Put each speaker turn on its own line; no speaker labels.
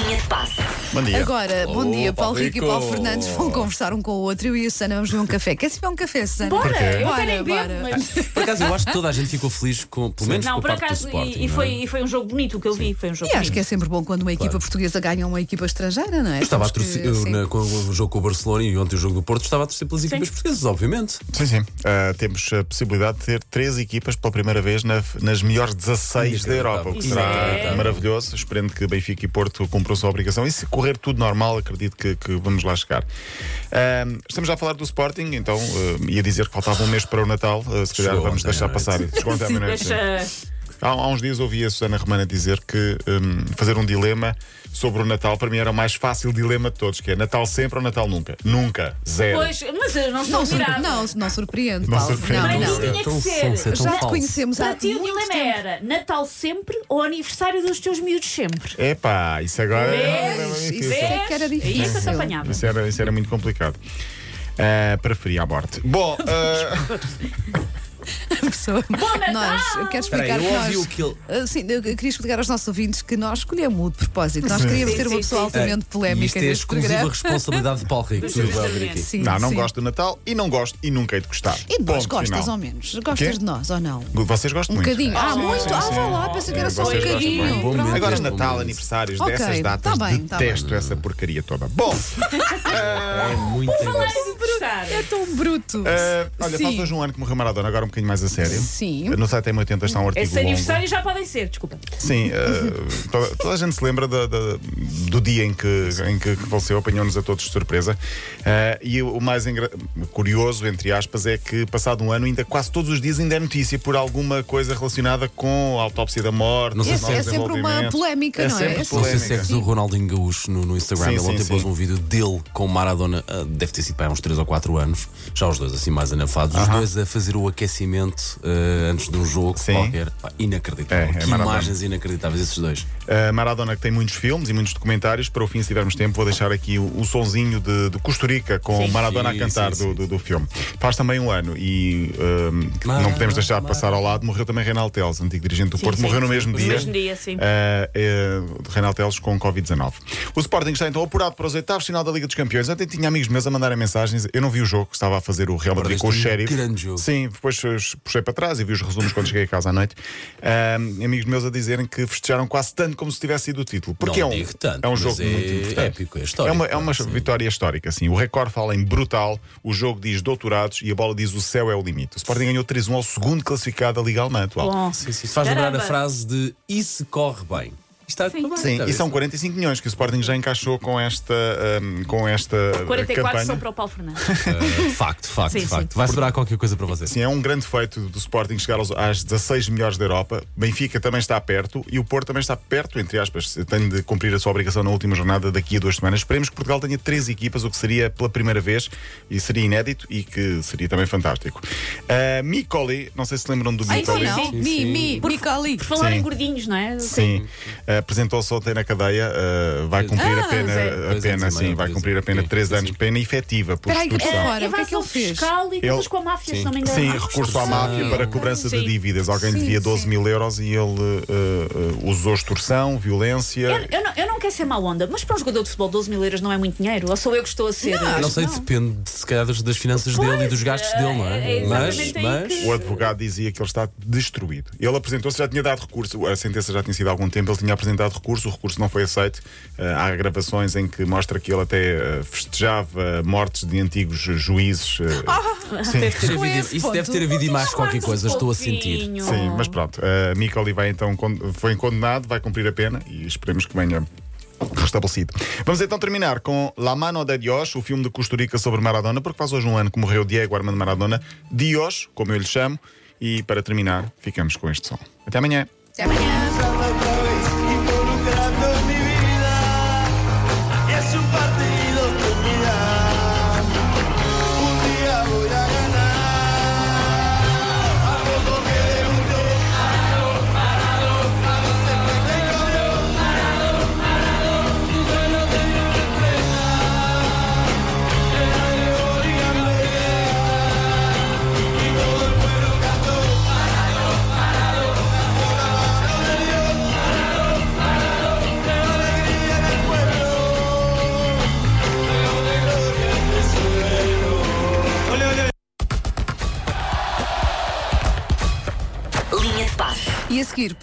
Linha de passe.
Bom dia.
Agora, bom dia, Paulo
Paulo
Rico e Paulo. Fernandes vão conversar um com o outro. Eu e a Susana vamos beber um café. Quer-se beber um café, Susana?
Bora, eu
Bora,
quero ir
bora.
ver, mas.
Por acaso, eu acho que toda a gente ficou feliz com, pelo menos
Não,
com
por
parte
acaso,
do Sporting.
e, e
não é?
foi, e foi um jogo bonito o que eu vi. Foi um jogo
E acho
bonito.
que é sempre bom quando uma equipa
Claro.
portuguesa ganha uma equipa estrangeira, não é?
Eu Estava a
Sabes que-
torcer, eu,
sim.
na- com o jogo com o Barcelona e ontem o jogo do Porto, estava a torcer pelas equipas portuguesas, obviamente.
Sim, sim. Ah, temos a possibilidade de ter três equipas pela primeira vez na- nas melhores 16 da Europa, o que será
é.
maravilhoso. Esperando que Benfica e Porto cumpram a sua obrigação. E se correr tudo normal, acredito que, que vamos lá chegar. Ah, estamos já a falar do Sporting, então ah, ia dizer que faltava um mês para o Natal. Ah, se calhar
Chegou
vamos deixar passar. Chegou ontem à
deixa.
Há, há uns dias ouvi a Susana Romana dizer que hum, fazer um dilema sobre o Natal para mim era o mais fácil dilema de todos, que é Natal sempre ou Natal nunca? Nunca. Zero.
Pois, mas eu não estou virada.
não, não surpreende,
Não
Paulo.
surpreende.
Não, não.
tinha que
tão
ser.
Já te conhecemos há
Para ti o
muito
dilema
tempo.
era Natal sempre ou aniversário dos teus miúdos sempre?
Epá, isso agora é um dilema
Vês?
difícil.
Isso é que era
Aí é que eu te
difícil.
apanhava.
Isso era, isso era muito complicado. Ah, preferia a morte. Bom, ah,
pessoa.
Natal!
Nós, eu quero explicar
aí,
que
eu ouvi
nós.
o que ele-
Ah, sim, eu queria explicar aos nossos ouvintes que nós escolhemos de propósito. Nós queríamos
Sim,
ter uma
sim,
pessoa
sim.
altamente
E
polémica
isto é
neste
exclusiva
programa.
responsabilidade de Paulo Rico. Tudo vai ouvir aqui.
Sim,
não, não
sim.
gosto do Natal e não gosto e nunca hei de gostar.
E de nós
Ponto
gostas
final.
ou menos? Gostas
Quê?
de nós ou não?
Vocês gostam
Um
muito.
bocadinho. Ah,
sim,
muito? Ah, vá lá, pensei que era só um
Vocês gostam
bocadinho.
bem.
Bom
Pronto.
momento.
Agora, Natal,
momento.
aniversários
Ok,
dessas datas,
tá bem, tá
detesto essa porcaria toda. Bom,
É muito
Falar
engraçado.
de gostar.
É tão bruto.
ah, olha,
Sim.
faz hoje um ano que morreu Maradona, agora um bocadinho mais a sério.
Sim.
No site M80 está um artigo
Esses
longo.
aniversários já podem ser, desculpa.
Sim, eh, toda, toda a gente se lembra da- da- do dia em que, em que, que faleceu, apanhou-nos a todos de surpresa. Eh, e o mais engra- curioso, entre aspas, é que passado um ano, ainda quase todos os dias ainda é notícia por alguma coisa relacionada com a autópsia da morte.
Não sei se
É, é sempre uma polémica,
É
não é?
sempre
É
Não sei
polémica.
se segues o Ronaldinho Gaúcho no, no Instagram.
Sim,
Ele
sim,
ontem pôs um vídeo dele com Maradona, ah, deve ter sido para uns 3 ou 4 anos, já os dois assim mais anafados, os dois a fazer o aquecimento ah, antes de um jogo
Sim.
qualquer. Pá, inacreditável.
É, é
que
Maradona.
imagens inacreditáveis esses dois.
Uh, Maradona que tem muitos filmes e muitos documentários. Para o fim, se tivermos tempo, vou deixar aqui o, o sonzinho de, de Costa Rica com
Sim.
o Maradona
Sim,
a cantar
sim,
do,
sim.
do, do filme. Faz também um ano e que não podemos deixar de passar ao lado. Morreu também Reinaldo Teles, antigo dirigente do
Sim,
Porto.
sim,
morreu no
sim.
mesmo
No
dia.
mesmo dia, sim.
Uh, uh, Reinaldo Teles com Covid-19. O Sporting está então apurado para os oitavos final da Liga dos Campeões. Ontem tinha amigos meus a mandarem mensagens. Eu não vi o jogo, estava a fazer o Real Madrid com o Sheriff.
grande jogo.
Sim, depois puxei para trás e vi os resumos quando cheguei a casa à noite. Um, amigos meus a dizerem que festejaram quase tanto como se tivesse sido o título. Porque
não
é um,
digo tanto,
é um jogo
é
muito importante.
épico, é histórico.
É uma, é uma
Sim.
vitória histórica, sim. O recorde fala em brutal, o jogo diz doutorados e a bola diz o céu é o limite. O Sporting ganhou 3-1 ao segundo classificado da Liga Alemã atual.
Bom,
Sim, sim. Faz lembrar a frase de e se corre bem. Está a correr bem,
Sim,
a
e são 45 milhões que o Sporting já encaixou com esta, um, com esta
44
campanha.
são para o Paulo Fernandes.
Uh, facto, facto,
Sim, sim.
facto. Vai sobrar qualquer coisa para vocês.
Sim, é um grande feito do Sporting chegar aos, às 16 melhores da Europa. Benfica também está perto e o Porto também está perto, entre aspas. Tem de cumprir a sua obrigação na última jornada daqui a duas semanas. Esperemos que Portugal tenha três equipas, o que seria pela primeira vez e seria inédito e que seria também fantástico. Uh, Micoli, não sei se lembram do Micoli.
Não?
sim,
Mi,
sim.
mi, Micali.
Por falar
Sim.
em gordinhos, não é?
Sim, Uh, apresentou-se ontem na cadeia, uh, vai cumprir
Ah,
a pena,
Zé.
a pena,
anos
sim, vai cumprir a
anos.
pena de
Sim,
três
sim,
anos, pena efetiva por
Espera aí que
extorsão.
fora. o que é que ele fez?
fiscal e
Ele-
com a máfia, se
Sim.
não me engano.
Sim,
Ah,
recurso à máfia para cobrança de dívidas. Alguém
Sim,
devia 12
sim.
mil euros e ele uh, uh, usou extorsão, violência.
Eu, eu não, eu não quero ser má onda, mas para um jogador de futebol 12 mil euros não é muito dinheiro? Ou sou eu que estou a ser.
Não,
não sei,
não.
depende se calhar das, finanças dele e dos gastos dele, não
é
é? Mas, mas
que-
O advogado dizia que ele está destruído. Ele apresentou-se, já tinha dado recurso, a sentença já tinha sido há algum tempo, ele tinha apresentado recurso, o recurso não foi aceito. Uh, há gravações em que mostra que ele até uh, festejava mortes de antigos juízes. sim.
deve ter havido-
esse
isso deve ter havido mais qualquer
Guarda um
coisa, estou a sentir.
Sim, mas pronto, uh, Micoli vai então foi condenado, vai cumprir a pena e esperemos que venha restabelecido. Vamos então terminar com La Mano de Dios, o filme de Costa Rica sobre Maradona, porque faz hoje um ano que morreu Diego Armando Maradona. Dios, como eu lhe chamo, e para terminar, ficamos com este som. Até amanhã.
Até amanhã. Seguir,